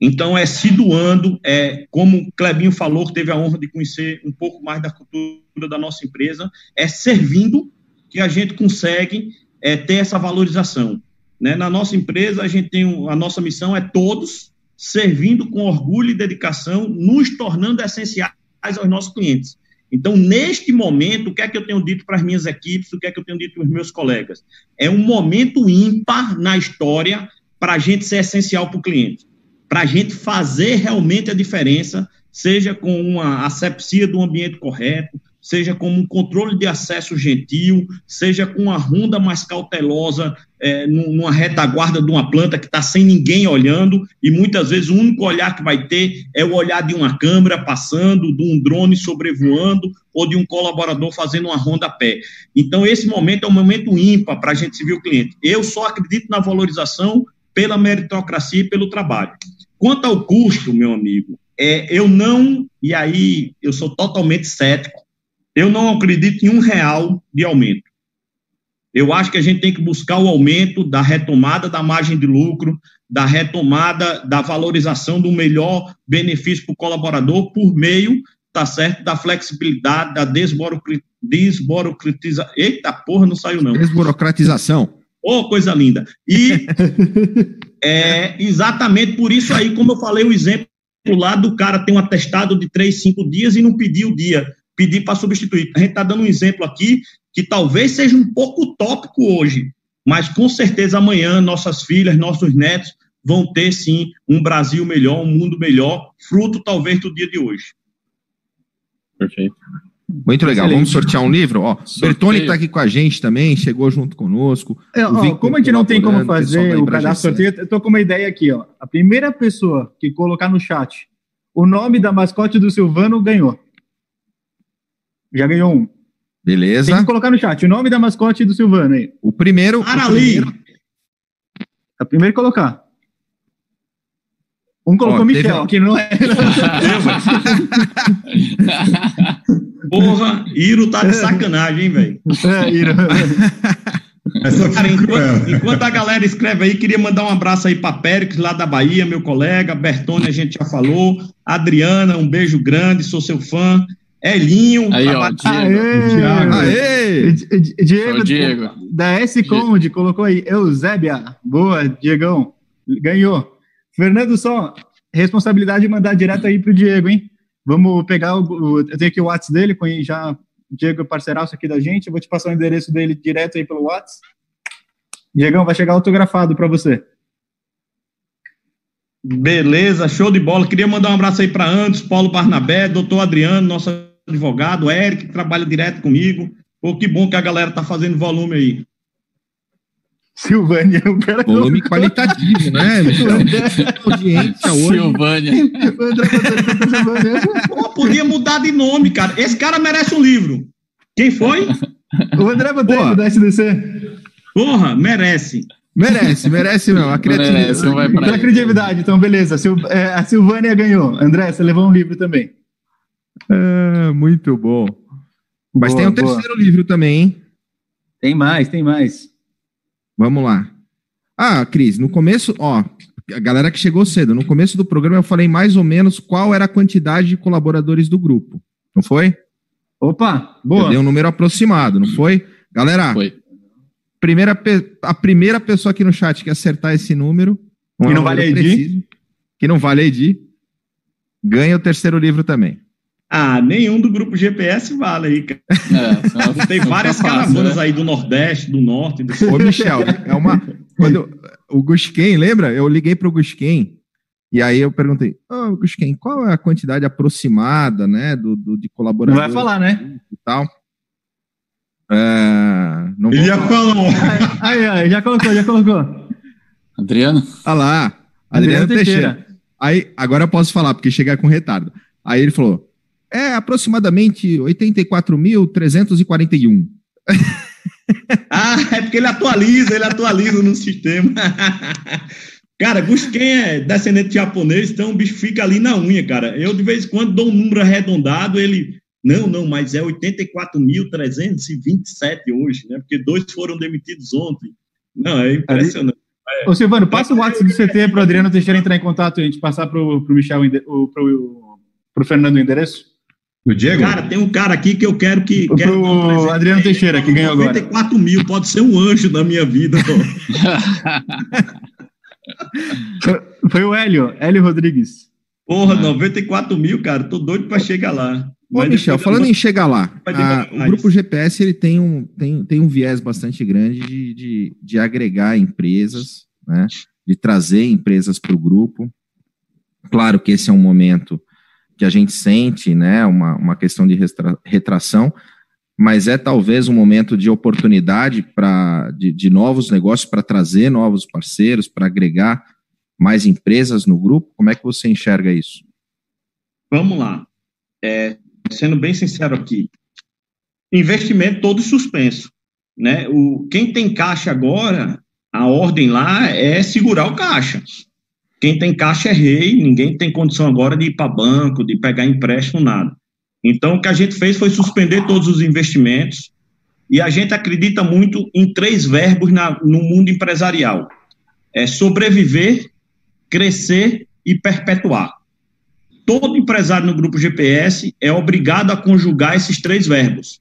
Então, é se doando, é, como o Clebinho falou, que teve a honra de conhecer um pouco mais da cultura da nossa empresa, é servindo que a gente consegue é, ter essa valorização. Né? Na nossa empresa, a gente tem um, a nossa missão é todos servindo com orgulho e dedicação, nos tornando essenciais aos nossos clientes. Então, neste momento, o que é que eu tenho dito para as minhas equipes, o que é que eu tenho dito para os meus colegas? É um momento ímpar na história para a gente ser essencial para o cliente, para a gente fazer realmente a diferença, seja com uma asepsia do ambiente correto, seja como um controle de acesso gentil, seja com uma ronda mais cautelosa, é, numa retaguarda de uma planta que está sem ninguém olhando, e muitas vezes o único olhar que vai ter é o olhar de uma câmera passando, de um drone sobrevoando, ou de um colaborador fazendo uma ronda a pé. Então, esse momento é um momento ímpar para a gente servir o cliente. Eu só acredito na valorização pela meritocracia e pelo trabalho. Quanto ao custo, meu amigo, é, eu não, e aí eu sou totalmente cético, eu não acredito em um real de aumento. Eu acho que a gente tem que buscar o aumento da retomada da margem de lucro, da retomada da valorização do melhor benefício para o colaborador por meio, tá certo, da flexibilidade, da desburocratização. Eita porra, não saiu não. Desburocratização. Oh, coisa linda. E é exatamente por isso aí, como eu falei, o exemplo lá do cara tem um atestado de três, cinco dias e não pediu o dia, pedir para substituir. A gente está dando um exemplo aqui que talvez seja um pouco utópico hoje, mas com certeza amanhã nossas filhas, nossos netos vão ter sim um Brasil melhor, um mundo melhor, fruto talvez do dia de hoje. Perfeito. Muito legal. Excelente. Vamos sortear um livro? Ó, Bertone está aqui com a gente também, chegou junto conosco. É, ó, como a gente não tem como fazer o cadastro sorteio, eu tô com uma ideia aqui, ó. A primeira pessoa que colocar no chat o nome da mascote do Silvano ganhou. Já ganhou um. Beleza. Tem que colocar no chat o nome da mascote do Silvano aí. O primeiro. Arali. O primeiro, a primeiro colocar. Um colocou Ó, Michel, que não é. Porra, Iro tá de sacanagem, hein, velho? É, Iro. Cara, enquanto, enquanto, a galera escreve aí, queria mandar um abraço aí para Périx, lá da Bahia, meu colega, Bertone, a gente já falou, Adriana, um beijo grande, sou seu fã, Elinho, aí, ó, Diego. Aê, Diego, Diego, da S Conde, colocou aí, Eusébia, boa, Diegão, ganhou. Fernando só, responsabilidade de mandar direto aí pro Diego, hein? Vamos pegar o. Eu tenho aqui o WhatsApp dele, já Diego parceiraço aqui da gente. Eu vou te passar o endereço dele direto aí pelo WhatsApp. Diegão, vai chegar autografado para você. Beleza, show de bola. Queria mandar um abraço aí para Antes, Paulo Barnabé, doutor Adriano, nosso advogado, Eric, que trabalha direto comigo. Pô, que bom que a galera tá fazendo volume aí. Silvânia, o cara. Volume qualitativo, né, Audiência hoje. Silvânia. Pô, podia mudar de nome, cara. Esse cara merece um livro. Quem foi? O André Botelho, da SDC. Porra, merece. Merece, merece não. A criatividade. Merece, não vai pra criatividade, então, beleza. Sil é, a Silvânia ganhou. André, você levou um livro também. É, muito bom. Mas boa, tem um boa. terceiro livro também, hein? Tem mais, tem mais. Vamos lá. Ah, Cris, no começo, ó, a galera que chegou cedo, no começo do programa eu falei mais ou menos qual era a quantidade de colaboradores do grupo. Não foi? Opa, boa. Eu dei um número aproximado, não foi? Galera, foi. Primeira, a primeira pessoa aqui no chat que acertar esse número, que não vale ID, que não vale ID, ganha o terceiro livro também. Ah, nenhum do grupo GPS vale aí, cara. É, tem várias caravanas né? aí do Nordeste, do Norte. Do... Ô, Michel, é uma. Quando o Gusquem, lembra? Eu liguei para o Gusquem e aí eu perguntei, ô, oh, Gusquem, qual é a quantidade aproximada, né, do, do de colaboradores? Não vai falar, né? E tal. É, não Ele já falou. Aí, aí, já colocou, já colocou. Adriano? Ah lá, Adriano, Adriano Teixeira. Teixeira. Aí, agora eu posso falar, porque chegar com retardo. Aí ele falou, é aproximadamente 84.341. ah, é porque ele atualiza, ele atualiza no sistema. cara, quem é descendente de japonês, então o bicho fica ali na unha, cara. Eu, de vez em quando, dou um número arredondado, ele. Não, não, mas é 84.327 hoje, né? Porque dois foram demitidos ontem. Não, é impressionante. Ô, Silvano, passa o WhatsApp do CT para o Adriano Teixeira entrar em contato e a gente passar para o Michel, para o Fernando o endereço. O Diego? Cara, tem um cara aqui que eu quero que. O quero um Adriano Teixeira, que ganhou 94 agora. mil, pode ser um anjo da minha vida. Foi o Hélio, Hélio Rodrigues. Porra, 94 mil, cara, tô doido para chegar lá. Ô, Michel, falando em chegar lá, a, o grupo GPS ele tem um, tem, tem um viés bastante grande de, de, de agregar empresas, né, de trazer empresas para o grupo. Claro que esse é um momento que a gente sente, né, uma, uma questão de retração, mas é talvez um momento de oportunidade para de, de novos negócios, para trazer novos parceiros, para agregar mais empresas no grupo? Como é que você enxerga isso? Vamos lá. É, sendo bem sincero aqui, investimento todo suspenso. Né? O, quem tem caixa agora, a ordem lá é segurar o caixa. Quem tem caixa é rei, ninguém tem condição agora de ir para banco, de pegar empréstimo, nada. Então, o que a gente fez foi suspender todos os investimentos e a gente acredita muito em três verbos na, no mundo empresarial: é sobreviver, crescer e perpetuar. Todo empresário no grupo GPS é obrigado a conjugar esses três verbos.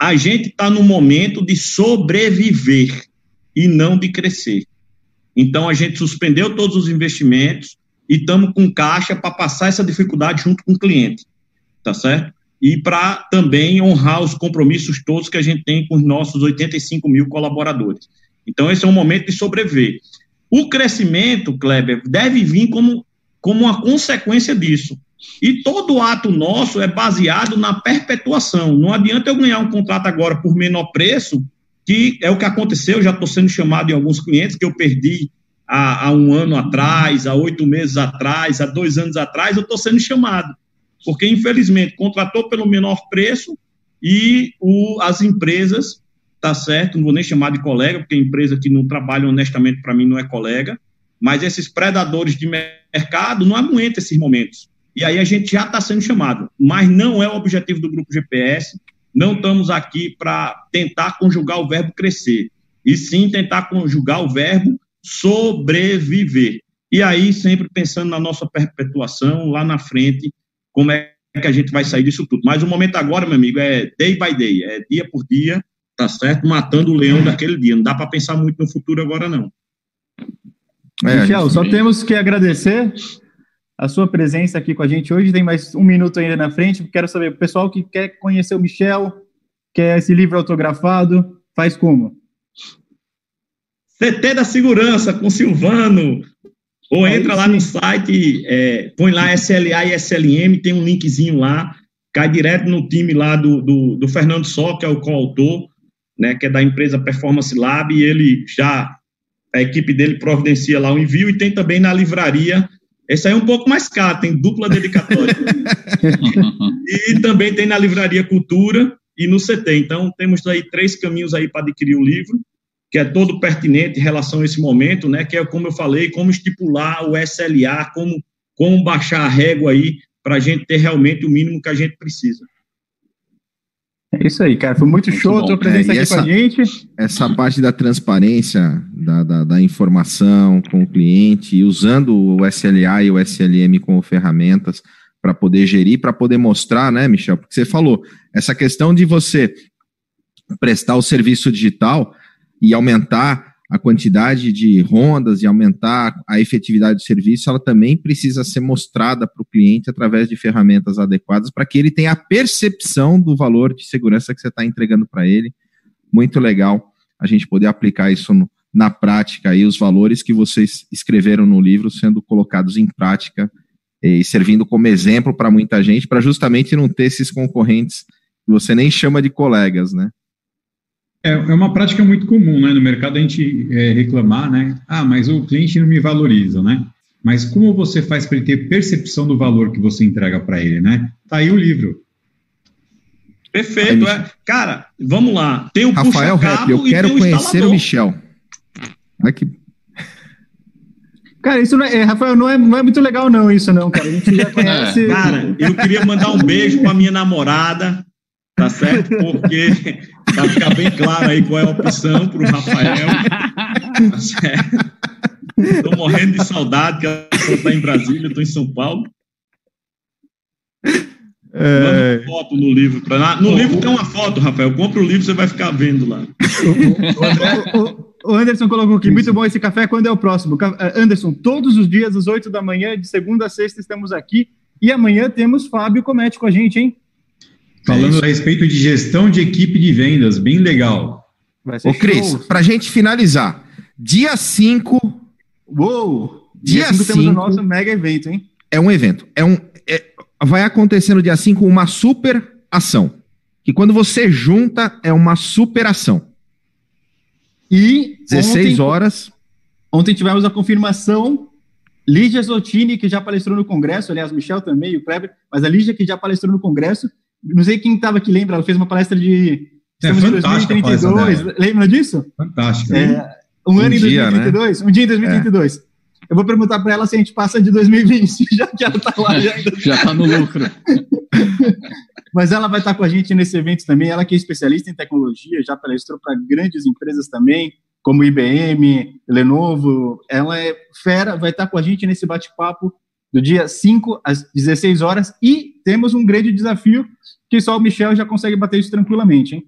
A gente está no momento de sobreviver e não de crescer. Então a gente suspendeu todos os investimentos e estamos com caixa para passar essa dificuldade junto com o cliente, tá certo? E para também honrar os compromissos todos que a gente tem com os nossos 85 mil colaboradores. Então esse é um momento de sobreviver. O crescimento, Kleber, deve vir como, como uma consequência disso. E todo ato nosso é baseado na perpetuação. Não adianta eu ganhar um contrato agora por menor preço que é o que aconteceu, já estou sendo chamado em alguns clientes que eu perdi há, há, um ano atrás, há oito meses atrás, há dois anos atrás, eu estou sendo chamado. Porque, infelizmente, contratou pelo menor preço e o, as empresas, tá certo, não vou nem chamar de colega, porque empresa que não trabalha honestamente para mim não é colega, mas esses predadores de mercado não aguentam esses momentos. E aí a gente já está sendo chamado, mas não é o objetivo do Grupo GPS, não estamos aqui para tentar conjugar o verbo crescer, e sim tentar conjugar o verbo sobreviver. E aí, sempre pensando na nossa perpetuação lá na frente, como é que a gente vai sair disso tudo. Mas o momento agora, meu amigo, é day by day, é dia por dia, tá certo? Matando o leão daquele dia. Não dá para pensar muito no futuro agora, não. É, Michel, só temos que agradecer a sua presença aqui com a gente hoje. Tem mais um minuto ainda na frente. Quero saber, o pessoal que quer conhecer o Michel, quer esse livro autografado, faz como? CT da Segurança com Silvano. Ou entra lá no site, é, põe lá SLA e SLM, tem um linkzinho lá, cai direto no time lá do, do, do Fernando Só, que é o coautor, né, que é da empresa Performance Lab, e ele já, a equipe dele providencia lá o envio, e tem também na livraria esse aí é um pouco mais caro, tem dupla dedicatória. e também tem na Livraria Cultura e no CT. Então, temos aí três caminhos aí para adquirir o livro, que é todo pertinente em relação a esse momento, né? Que é, como eu falei, como estipular o SLA, como, como baixar a régua aí para a gente ter realmente o mínimo que a gente precisa. É isso aí, cara. Foi muito, muito show bom. a tua presença é, aqui essa, com a gente. Essa parte da transparência, da, da, da, informação com o cliente, usando o SLA e o SLM como ferramentas para poder gerir, para poder mostrar, né, Michel? Porque você falou, essa questão de você prestar o serviço digital e aumentar a quantidade de rondas e aumentar a efetividade do serviço, ela também precisa ser mostrada para o cliente através de ferramentas adequadas para que ele tenha a percepção do valor de segurança que você está entregando para ele. Muito legal a gente poder aplicar isso no, na prática e os valores que vocês escreveram no livro sendo colocados em prática e servindo como exemplo para muita gente, para justamente não ter esses concorrentes que você nem chama de colegas, né? É, é uma prática muito comum, né? No mercado a gente é, reclamar, né? Ah, mas o cliente não me valoriza, né? Mas como você faz para ele ter percepção do valor que você entrega para ele, né? Tá aí o livro. Perfeito, aí, é. Cara, vamos lá. Tem o Rafael Rap, eu quero conhecer o Michel. Aqui. Cara, isso não é, é, Rafael, não é, não é muito legal, não, isso não, cara. A gente já conhece. cara, eu queria mandar um beijo para minha namorada, tá certo? Porque para ficar bem claro aí qual é a opção para o Rafael. Estou morrendo de saudade, que ela está em Brasília, estou em São Paulo. É... Manda foto no livro. Pra... No livro tem uma foto, Rafael. Compre o livro, você vai ficar vendo lá. o, Anderson colocou aqui, muito bom esse café, quando é o próximo? Eh, Anderson, todos os dias, às 8 da manhã, de segunda a sexta, estamos aqui. E amanhã temos Fábio Comete com a gente, hein? Falando é a respeito de gestão de equipe de vendas, bem legal. Ô, Cris, para a gente finalizar, dia 5. Uou! Dia 5 temos o nosso mega evento, hein? É um evento. É um, é, vai acontecer no dia 5 uma super ação. Que quando você junta, é uma superação. E 16 ontem, horas. Ontem tivemos a confirmação. Lígia Zottini, que já palestrou no Congresso, aliás, Michel também, o Kleber, mas a Lígia que já palestrou no Congresso. Não sei quem estava aqui, lembra? Ela fez uma palestra de. É, Estamos em 2032. Lembra disso? Fantástico. É, um, um, ano dia, em 2022. Né? Um dia em 2022. É. Eu vou perguntar para ela se a gente passa de 2020, já que ela está lá. Já está no lucro. Mas ela vai estar com a gente nesse evento também. Ela que é especialista em tecnologia, já palestrou para grandes empresas também, como IBM, Lenovo. Ela é fera, vai estar com a gente nesse bate-papo do dia 5 às 16 horas. E temos um grande desafio que só o Michel já consegue bater isso tranquilamente. Hein?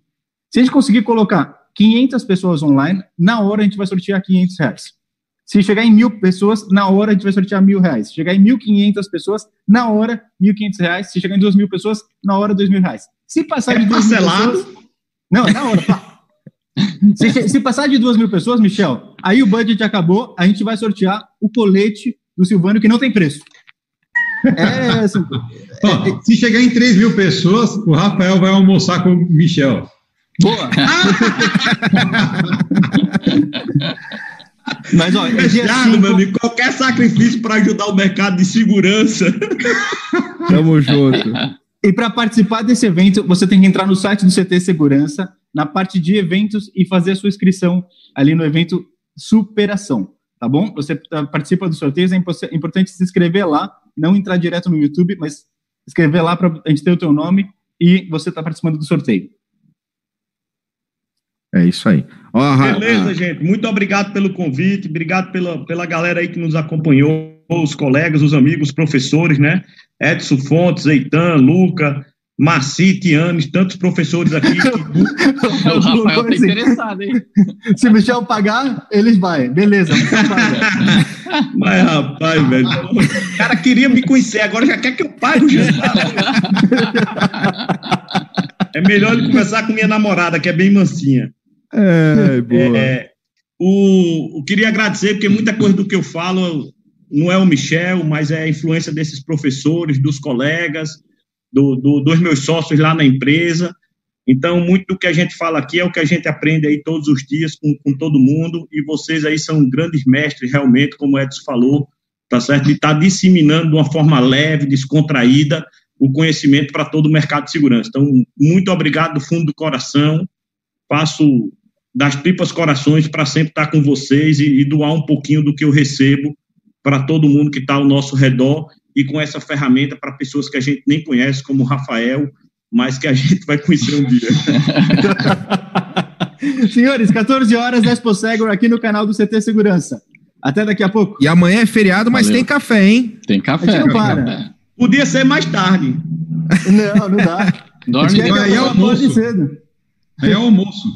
Se a gente conseguir colocar 500 pessoas online, na hora a gente vai sortear 500 reais. Se chegar em mil pessoas, na hora a gente vai sortear mil reais. Se chegar em mil quinhentas pessoas, na hora, mil quinhentos reais. Se chegar em duas mil pessoas, na hora, dois mil reais. Se passar é de duas mil pessoas... Não, é na hora, pá. se, se, passar de duas mil pessoas, Michel, aí o budget acabou, a gente vai sortear o colete do Silvano que não tem preço. É, assim, é, se chegar em 3 mil pessoas, o Rafael vai almoçar com o Michel. Boa! Mas, ó, é Fechado, cinco... meu amigo. Qualquer sacrifício para ajudar o mercado de segurança. Tamo junto. E para participar desse evento, você tem que entrar no site do CT Segurança, na parte de eventos e fazer a sua inscrição ali no evento Superação, tá bom? Você participa do sorteio, é importante se inscrever lá, não entrar direto no YouTube, mas escrever lá para a gente ter o teu nome e você está participando do sorteio. É isso aí. Oh, Beleza, gente. Muito obrigado pelo convite, obrigado pela, pela galera aí que nos acompanhou, os colegas, os amigos, os professores, né? Edson Fontes, Eitan, Luca, Marci, Tianes, tantos professores aqui. Que... o Rafael tá interessado, hein? Se o Michel pagar, eles vão. Beleza, Mas, rapaz, velho. O cara queria me conhecer, agora já quer que eu pague o jantar. é melhor ele conversar com minha namorada, que é bem mansinha. É, boa. É, o, queria agradecer, porque muita coisa do que eu falo não é o Michel, mas é a influência desses professores, dos colegas, do, do, dos meus sócios lá na empresa. Então, muito do que a gente fala aqui é o que a gente aprende aí todos os dias com, com todo mundo, e vocês aí são grandes mestres, realmente, como o Edson falou, tá certo? De estar tá disseminando de uma forma leve, descontraída, o conhecimento para todo o mercado de segurança. Então, muito obrigado do fundo do coração. Faço das tripas corações para sempre estar com vocês e, e, doar um pouquinho do que eu recebo para todo mundo que está ao nosso redor e com essa ferramenta para pessoas que a gente nem conhece, como o Rafael, mas que a gente vai conhecer um dia. Senhores, 14 horas, Expo Segura aqui no canal do CT Segurança. Até daqui a pouco. E amanhã é feriado, mas Valeu. tem café, hein? Tem café. não para. Podia ser mais tarde. Não, não dá. Dorme. Aí é almoço. Aí é almoço.